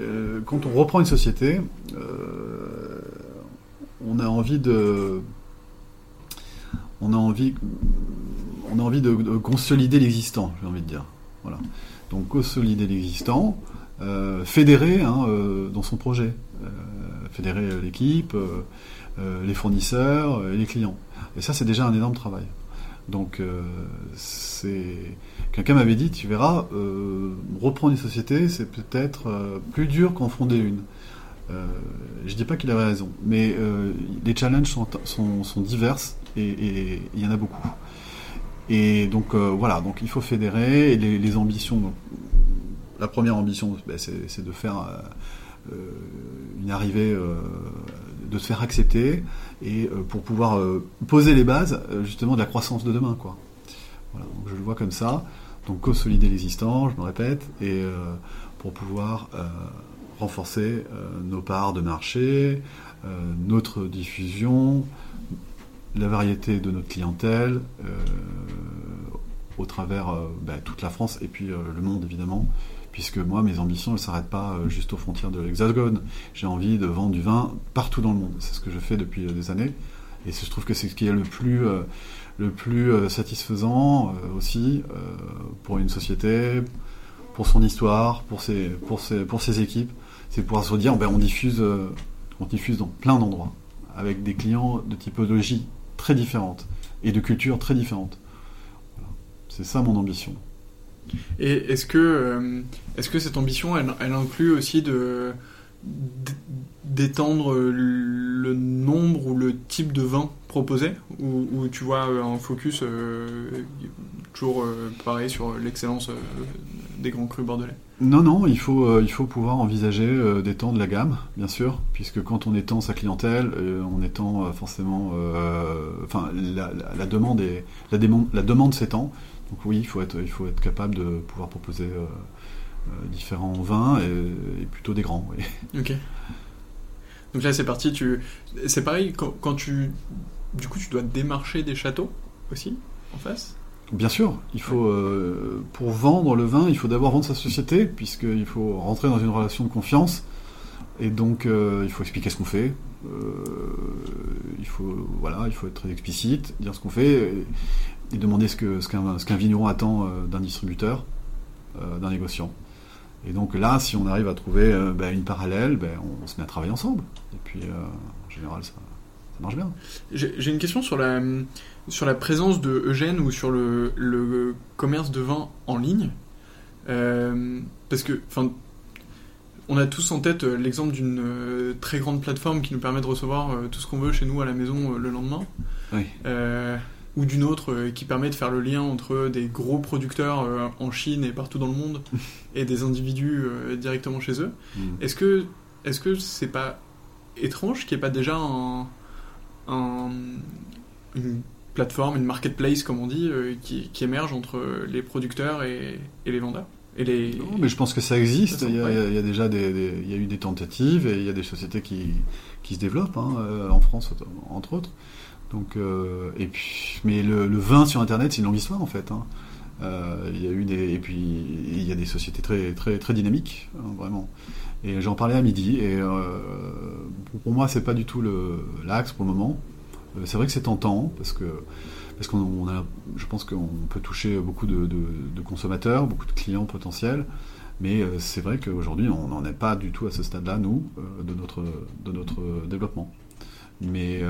quand on reprend une société, on a envie de, on a envie, on a envie de consolider l'existant, j'ai envie de dire. Voilà. Donc consolider l'existant, euh, fédérer hein, euh, dans son projet, euh, fédérer l'équipe, les fournisseurs et les clients. Et ça, c'est déjà un énorme travail. Donc, c'est quelqu'un m'avait dit, tu verras, reprendre une société, c'est peut-être plus dur qu'en fonder une. je dis pas qu'il avait raison, mais les challenges sont, sont, diverses et il y en a beaucoup. Et donc euh, voilà, donc il faut fédérer les, ambitions. la première ambition, ben, c'est de faire euh, euh, une arrivée, de se faire accepter et pour pouvoir poser les bases justement de la croissance de demain, quoi. Voilà, donc je le vois comme ça. Donc consolider l'existant, je me répète, et pour pouvoir renforcer nos parts de marché, notre diffusion, la variété de notre clientèle euh, au travers euh, bah, toute la France et puis euh, le monde évidemment puisque moi mes ambitions ne s'arrêtent pas juste aux frontières de l'Hexagone. J'ai envie de vendre du vin partout dans le monde. C'est ce que je fais depuis des années. Et je trouve que c'est ce qui est le plus le plus satisfaisant aussi pour une société pour son histoire pour ses pour ses pour ses équipes. C'est pouvoir se dire ben, on diffuse on diffuse dans plein d'endroits avec des clients de typologie très différentes et de cultures très différentes. C'est ça mon ambition. Et est-ce que, euh, est-ce que cette ambition, elle, inclut aussi d'étendre le nombre ou le type de vin proposé? Ou, tu vois euh, un focus euh, toujours pareil sur l'excellence des grands crus bordelais? Non, non, il faut, euh, il faut pouvoir envisager euh, d'étendre la gamme, bien sûr, puisque quand on étend sa clientèle, euh, on étend forcément, enfin, la, demande est, la, la demande s'étend. Donc oui, il faut être, il faut être capable de pouvoir proposer différents vins et, plutôt des grands. Ok. Donc là, c'est parti. Tu, c'est pareil quand, quand tu, du coup, tu dois démarcher des châteaux aussi en face? Bien sûr, il faut euh, pour vendre le vin, il faut d'abord vendre sa société, puisqu'il faut rentrer dans une relation de confiance, et donc euh, il faut expliquer ce qu'on fait. Euh, il faut voilà, il faut être très explicite, dire ce qu'on fait, et, demander ce qu'un ce qu'un vigneron attend d'un distributeur, d'un négociant. Et donc là, si on arrive à trouver ben, une parallèle, ben, on, se met à travailler ensemble. Et puis en général, ça, ça marche bien. J'ai une question sur la sur la présence de Eugène ou sur le, le commerce de vin en ligne. Euh, parce que, enfin, on a tous en tête euh, l'exemple d'une euh, très grande plateforme qui nous permet de recevoir tout ce qu'on veut chez nous à la maison le lendemain. Ou d'une autre qui permet de faire le lien entre des gros producteurs en Chine et partout dans le monde et des individus directement chez eux. Mm. Est-ce que est-ce que c'est pas étrange qu'il n'y ait pas déjà un, un, une plateforme, une marketplace comme on dit, euh, qui, émerge entre les producteurs et, les vendeurs et les... Non, mais je pense que ça existe. Il y, a, déjà des, il y a eu des tentatives et il y a des sociétés qui, qui se développent hein, euh, en France entre autres. Donc euh, et puis, mais le, vin sur Internet, c'est une longue histoire en fait. Hein. il y a eu des et puis il y a des sociétés très très très dynamiques hein, vraiment. Et j'en parlais à midi et pour moi c'est pas du tout l'axe pour le moment. Euh, c'est vrai que c'est tentant parce que parce qu'on a, je pense qu'on peut toucher beaucoup de, consommateurs, beaucoup de clients potentiels, mais euh, c'est vrai qu'aujourd'hui on n'en est pas du tout à ce stade-là nous euh, de notre de notre développement. Mais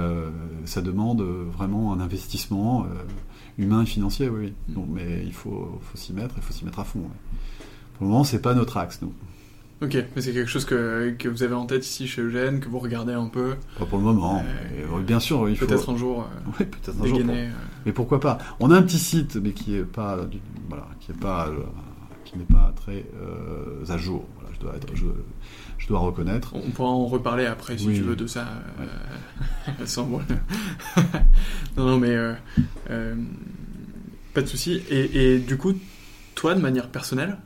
ça demande vraiment un investissement humain et financier, oui. Donc, mais il faut, faut s'y mettre, il faut s'y mettre à fond. Pour le moment, c'est pas notre axe, nous. Ok, mais c'est quelque chose que, que vous avez en tête ici chez Eugène, que vous regardez un peu? Pas pour le moment. Euh, euh, bien sûr, il faut. Peut-être un jour euh, Ouais, peut-être un jour. euh, Mais pourquoi pas? On a un petit site, mais qui est pas, voilà, qui est pas, euh, qui n'est pas très euh, à jour. Voilà, je dois, être- je, je dois reconnaître. On pourra en reparler après si Oui. tu veux de ça. euh, sans moi. non, non, mais euh, pas de souci. Et, et du coup, toi, de manière personnelle,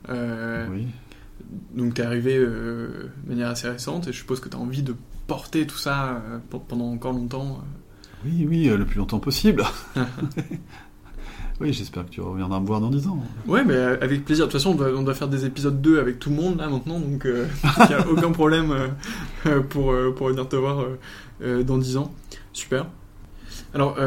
Oui. donc t'es arrivé euh, de manière assez récente et je suppose que t'as envie de porter tout ça pe- pendant encore longtemps. Oui, oui, le plus longtemps possible. oui, j'espère que tu reviendras me voir dans 10 ans. Ouais, mais euh, avec plaisir. De toute façon, on doit, on doit faire des épisodes 2 avec tout le monde là maintenant, donc il n'y a aucun problème euh, euh, pour, euh, pour venir te voir euh, euh, dans 10 ans. Super. Alors,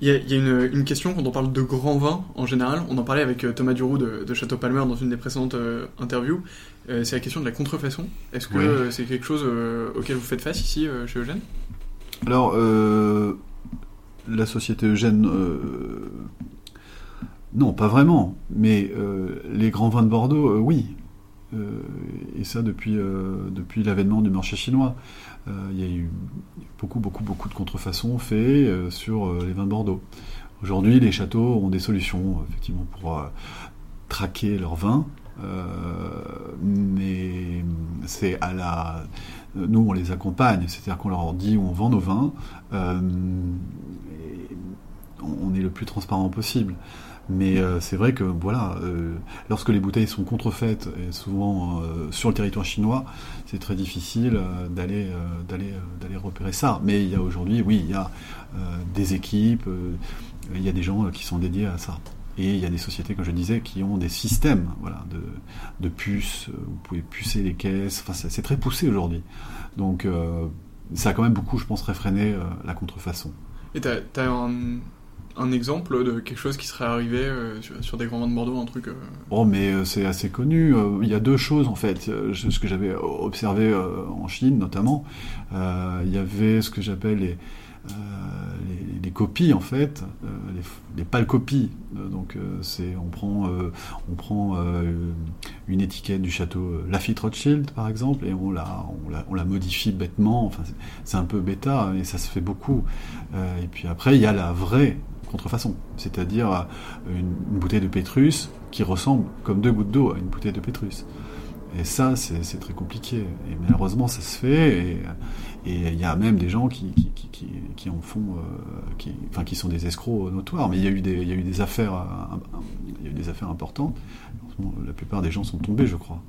il y a, y a une, une question quand on parle de grand vin en général. On en parlait avec euh, Thomas Duroux de, de Château Palmer dans une des précédentes euh, interviews. Euh, c'est la question de la contrefaçon. Est-ce que Oui. euh, c'est quelque chose euh, auquel vous faites face ici euh, chez Eugène? Alors, euh, la société Eugène, euh, non, pas vraiment. Mais euh, les grands vins de Bordeaux, euh, oui. Euh, et ça depuis, l'avènement du marché chinois. Il y a eu beaucoup, beaucoup, beaucoup de contrefaçons faites sur les vins de Bordeaux. Aujourd'hui, les châteaux ont des solutions, effectivement, pour traquer leurs vins. Mais c'est à la. Nous, on les accompagne, c'est-à-dire qu'on leur dit où on vend nos vins. on est le plus transparent possible. Mais euh, c'est vrai que voilà, euh, lorsque les bouteilles sont contrefaites, souvent euh, sur le territoire chinois, c'est très difficile d'aller d'aller d'aller repérer ça. Mais il y a aujourd'hui, oui, il y a des équipes, il y a des gens qui sont dédiés à ça. Et il y a des sociétés, comme je disais, qui ont des systèmes voilà, de, de puces. Vous pouvez pucer les caisses. Enfin, c'est très poussé aujourd'hui. Donc, ça a quand même beaucoup, je pense, réfréné la contrefaçon. Et t'as as un, un exemple de quelque chose qui serait arrivé euh, sur, des grands vins de Bordeaux, un truc. euh, Oh, mais euh, c'est assez connu. Euh, Il y a deux choses en fait. Ce que j'avais observé en Chine notamment, il y avait ce que j'appelle les, les, copies en fait, les, les pâles copies. Donc c'est on prend on prend une étiquette du château Lafitte Rothschild par exemple et on la on la, on la modifie bêtement. Enfin c'est- un peu bêta et ça se fait beaucoup. Et puis après il y a la vraie contrefaçon, c'est-à-dire euh, une, une bouteille de Pétrus qui ressemble comme deux gouttes d'eau à une bouteille de Pétrus. Et ça, c'est très compliqué. Et malheureusement, ça se fait. Et il y a même des gens qui, qui, qui, qui, qui en font, euh, qui, enfin, qui sont des escrocs notoires. Mais il y a eu des, il y a eu des affaires, euh, il y a eu des affaires importantes. La plupart des gens sont tombés, je crois.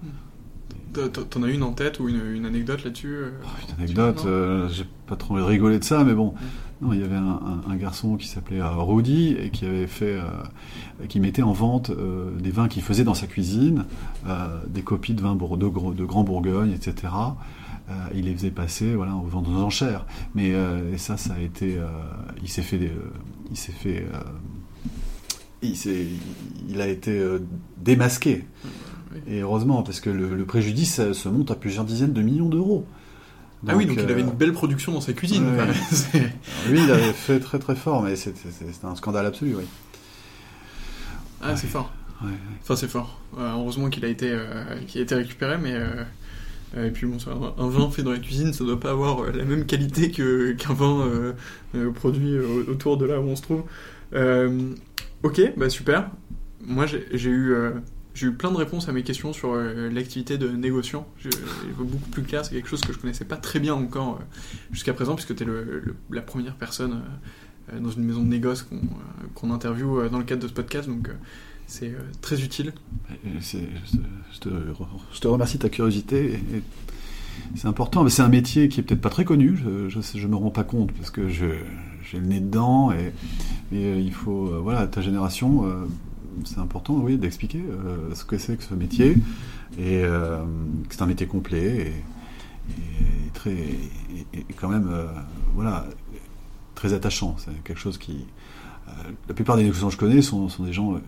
T'en as une en tête ou une, une anecdote là-dessus euh, Une anecdote, euh, j'ai pas trop envie de rigoler de ça, mais bon, non, il y avait un, garçon qui s'appelait euh, Rudy et qui avait fait, euh, qui mettait en vente euh, des vins qu'il faisait dans sa cuisine, des copies de vins de, de Grand Bourgogne, etc. Il les faisait passer, voilà, aux ventes aux enchères. Mais ça, ça a été, il s'est fait, il s'est fait, il a été démasqué. Et heureusement, parce que le, préjudice se monte à plusieurs dizaines de millions d'euros. Ah oui, donc il euh, avait une belle production dans sa cuisine. alors Lui, il avait fait très très fort, mais c'était un scandale absolu, oui. ah, c'est fort. Ouais, Enfin, c'est fort. Euh, heureusement qu'il a été, euh, qu'il a été récupéré, mais euh, euh, et puis bon, ça, un vin fait dans la cuisine, ça doit pas avoir euh, la même qualité qu'un vin euh, euh, produit euh, autour de là où on se trouve. Euh, ok, bah super. Moi, j'ai eu euh, j'ai eu plein de réponses à mes questions sur euh, l'activité de négociant. Je veux beaucoup plus clair, c'est quelque chose que je connaissais pas très bien encore euh, jusqu'à présent, puisque tu es la première personne euh, dans une maison de négoce qu'on interviewe dans le cadre de ce podcast, donc c'est très utile. Je, te- remercie de ta curiosité. C'est important, c'est un métier qui est peut-être pas très connu. Je, je me rends pas compte parce que j'ai le nez dedans et, et, il faut, voilà, ta génération, c'est important, oui, d'expliquer euh, ce que c'est que ce métier et euh, que c'est un métier complet et, très, et, quand même, euh, voilà, très attachant. C'est quelque chose qui, la plupart des négociants que je connais sont, des gens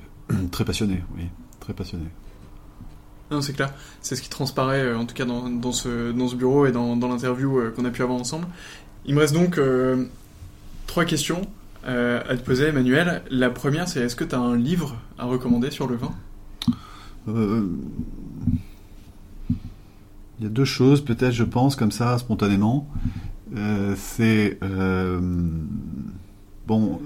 très passionnés, oui, très passionnés. Non, c'est clair. C'est ce qui transparaît, en tout cas dans, ce, bureau et dans, l'interview qu'on a pu avoir ensemble. Il me reste donc trois questions euh, à te poser, Emmanuel. La première, c'est est-ce que tu as un livre à recommander sur le vin? Euh, il y a deux choses, peut-être, je pense, comme ça, spontanément. Euh, c'est bon,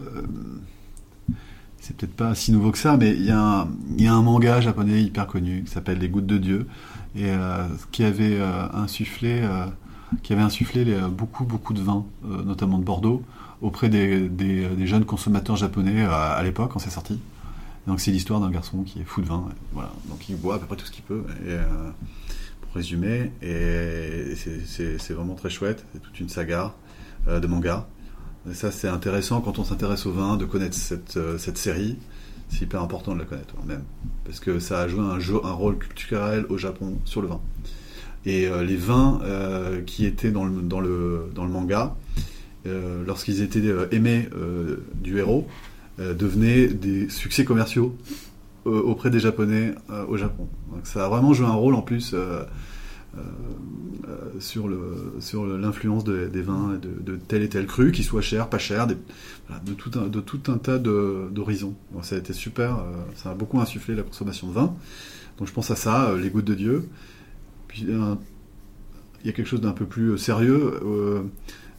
c'est peut-être pas si nouveau que ça, mais il y, a un, il y a un manga japonais hyper connu qui s'appelle Les Gouttes de Dieu et qui avait insufflé, qui avait insufflé les, beaucoup beaucoup de vin, notamment de Bordeaux, auprès des, des jeunes consommateurs japonais à, l'époque quand c'est sorti. Donc c'est l'histoire d'un garçon qui est fou de vin, voilà. Donc il boit à peu près tout ce qu'il peut. Et, résumé. Et c'est vraiment très chouette. C'est toute une saga euh, de manga. Et ça, c'est intéressant quand on s'intéresse au vin de connaître cette, euh, cette série. C'est hyper important de la connaître même. Parce que ça a joué un, un rôle culturel au Japon sur le vin. Et euh, les vins qui étaient dans le, dans le, dans le manga, lorsqu'ils étaient aimés du héros, devenaient des succès commerciaux auprès des Japonais au Japon. Donc ça a vraiment joué un rôle en plus euh, euh, sur le sur l'influence des vins de, de, et tel cru, qui soit cher, pas cher, de tout un de tout un tas d'horizons. ça a été super, euh, ça a beaucoup insufflé la consommation de vin. Donc je pense à ça, les gouttes de Dieu. Il y a quelque chose d'un peu plus sérieux.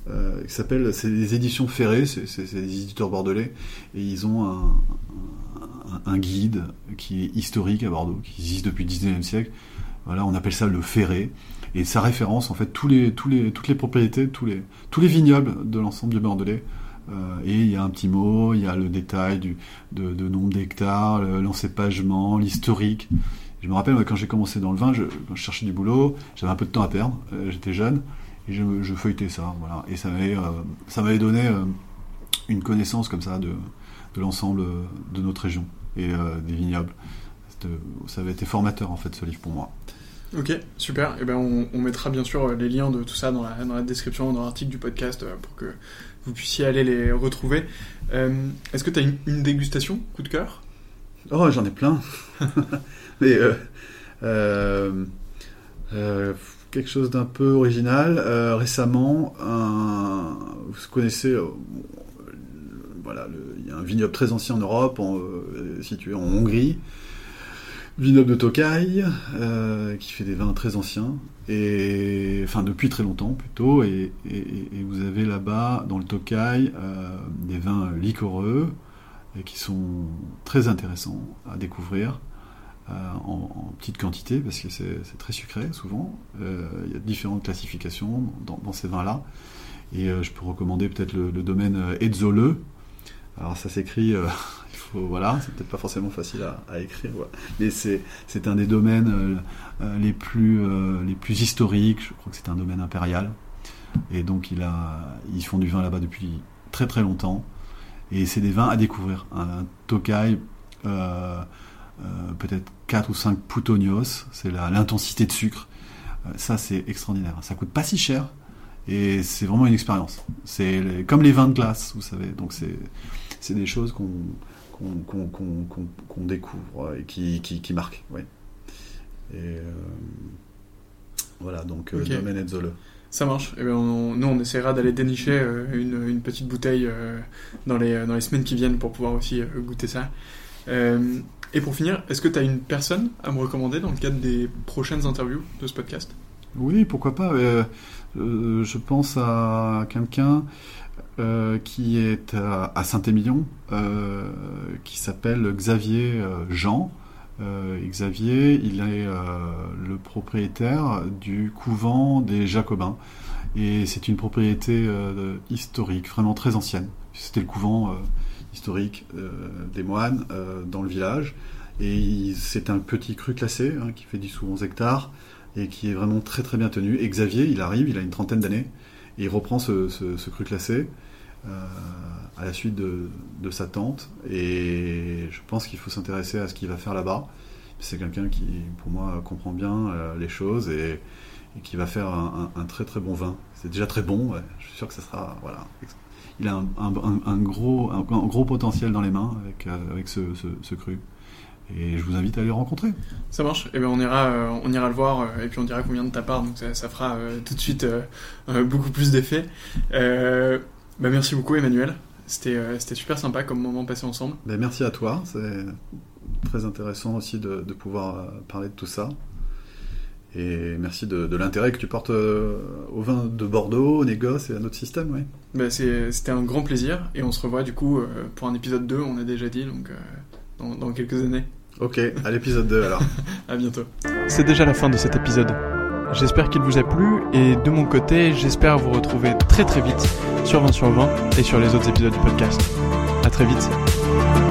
qui s'appelle, c'est les éditions Ferré, c'est des éditeurs bordelais, et ils ont un, guide qui est historique à Bordeaux, qui existe depuis le 19e siècle, voilà, on appelle ça le ferré. Et ça référence en fait tous les, toutes les propriétés, tous les, tous les vignobles de l'ensemble du Bordelais. Euh, et il y a un petit mot, il y a le détail du, nombre d'hectares, l'encépagement, l'historique. Je me rappelle quand j'ai commencé dans le vin, je, je cherchais du boulot, j'avais un peu de temps à perdre, euh, j'étais jeune, et je, feuilletais ça. Voilà. Et ça m'avait, euh, ça m'avait donné euh, une connaissance comme ça de, l'ensemble de notre région et des vignobles. Ça avait été formateur en fait ce livre pour moi. Ok, super. Eh ben on, mettra bien sûr les liens de tout ça dans la, description, dans l'article du podcast pour que vous puissiez aller les retrouver. Est-ce que tu as une, dégustation, coup de cœur? Oh, j'en ai plein. Mais euh, quelque chose d'un peu original. récemment, vous connaissez voilà, il y a un vignoble très ancien en Europe, situé en Hongrie, Vignoble de Tokai, euh, qui fait des vins très anciens, et enfin depuis très longtemps plutôt, et, vous avez là-bas dans le Tokai euh, des vins liquoreux et qui sont très intéressants à découvrir euh, en, petite quantité parce que c'est très sucré souvent. Il y a différentes classifications dans, ces vins-là, et je peux recommander peut-être le, domaine Edzole. Alors ça s'écrit voilà, c'est peut-être pas forcément facile à, écrire, mais c'est un des domaines euh, euh, les plus euh, les plus historiques. Je crois que c'est un domaine impérial, et donc il ils font du vin là-bas depuis très très longtemps, et c'est des vins à découvrir. Un, Tokai, peut-être 4 ou 5 Poutonios, c'est l'intensité de sucre. ça c'est extraordinaire. Ça coûte pas si cher. Et c'est vraiment une expérience. C'est comme les vins de glace, vous savez. Donc c'est des choses qu'on qu'on découvre et qui, qui, qui marque. Ouais. Et euh, voilà, donc euh, okay. domaine Zole. Ça marche. Eh bien, nous, on essaiera d'aller dénicher euh, une, une, petite bouteille dans, les, dans les semaines qui viennent pour pouvoir aussi goûter ça. et pour finir, est-ce que tu as une personne à me recommander dans le cadre des prochaines interviews de ce podcast? Oui, pourquoi pas. je pense à quelqu'un euh, qui est à, Saint-Émilion, euh, qui s'appelle Xavier euh, Jean. Xavier, il est le propriétaire du couvent des Jacobins. Et c'est une propriété historique, vraiment très ancienne. C'était le couvent historique des moines dans le village. Et c'est un petit cru classé hein, qui fait 10 ou 11 hectares et qui est vraiment très très bien tenu. Xavier, il arrive, il a une trentaine d'années, et il reprend ce cru classé. Euh, à la suite de, sa tante. Et je pense qu'il faut s'intéresser à ce qu'il va faire là-bas. C'est quelqu'un qui, pour moi, comprend bien euh, les choses et, qui va faire un, très très bon vin. C'est déjà très bon. Je suis sûr que ça sera voilà. Il a un, gros, un, gros potentiel dans les mains avec, euh, avec ce, cru. Et je vous invite à aller le rencontrer. Ça marche. Eh bien on ira, on ira le voir et puis on dira combien de ta part. Donc ça, ça fera tout de suite beaucoup plus d'effet. Bah, merci beaucoup Emmanuel. C'était euh, c'était super sympa comme moment passé ensemble. Bah, merci à toi. C'est très intéressant aussi de, pouvoir euh, parler de tout ça. Et merci de, de l'intérêt que tu portes euh, au vin de Bordeaux, au négoce et à notre système. Ouais. Bah, C'était un grand plaisir et on se revoit du coup pour un épisode 2, on a déjà dit, donc euh, dans, dans quelques années. Ok, à l'épisode 2 alors. À bientôt. C'est déjà la fin de cet épisode. J'espère qu'il vous a plu et de mon côté, j'espère vous retrouver très très vite sur 20 sur 20 et sur les autres épisodes du podcast. À très vite.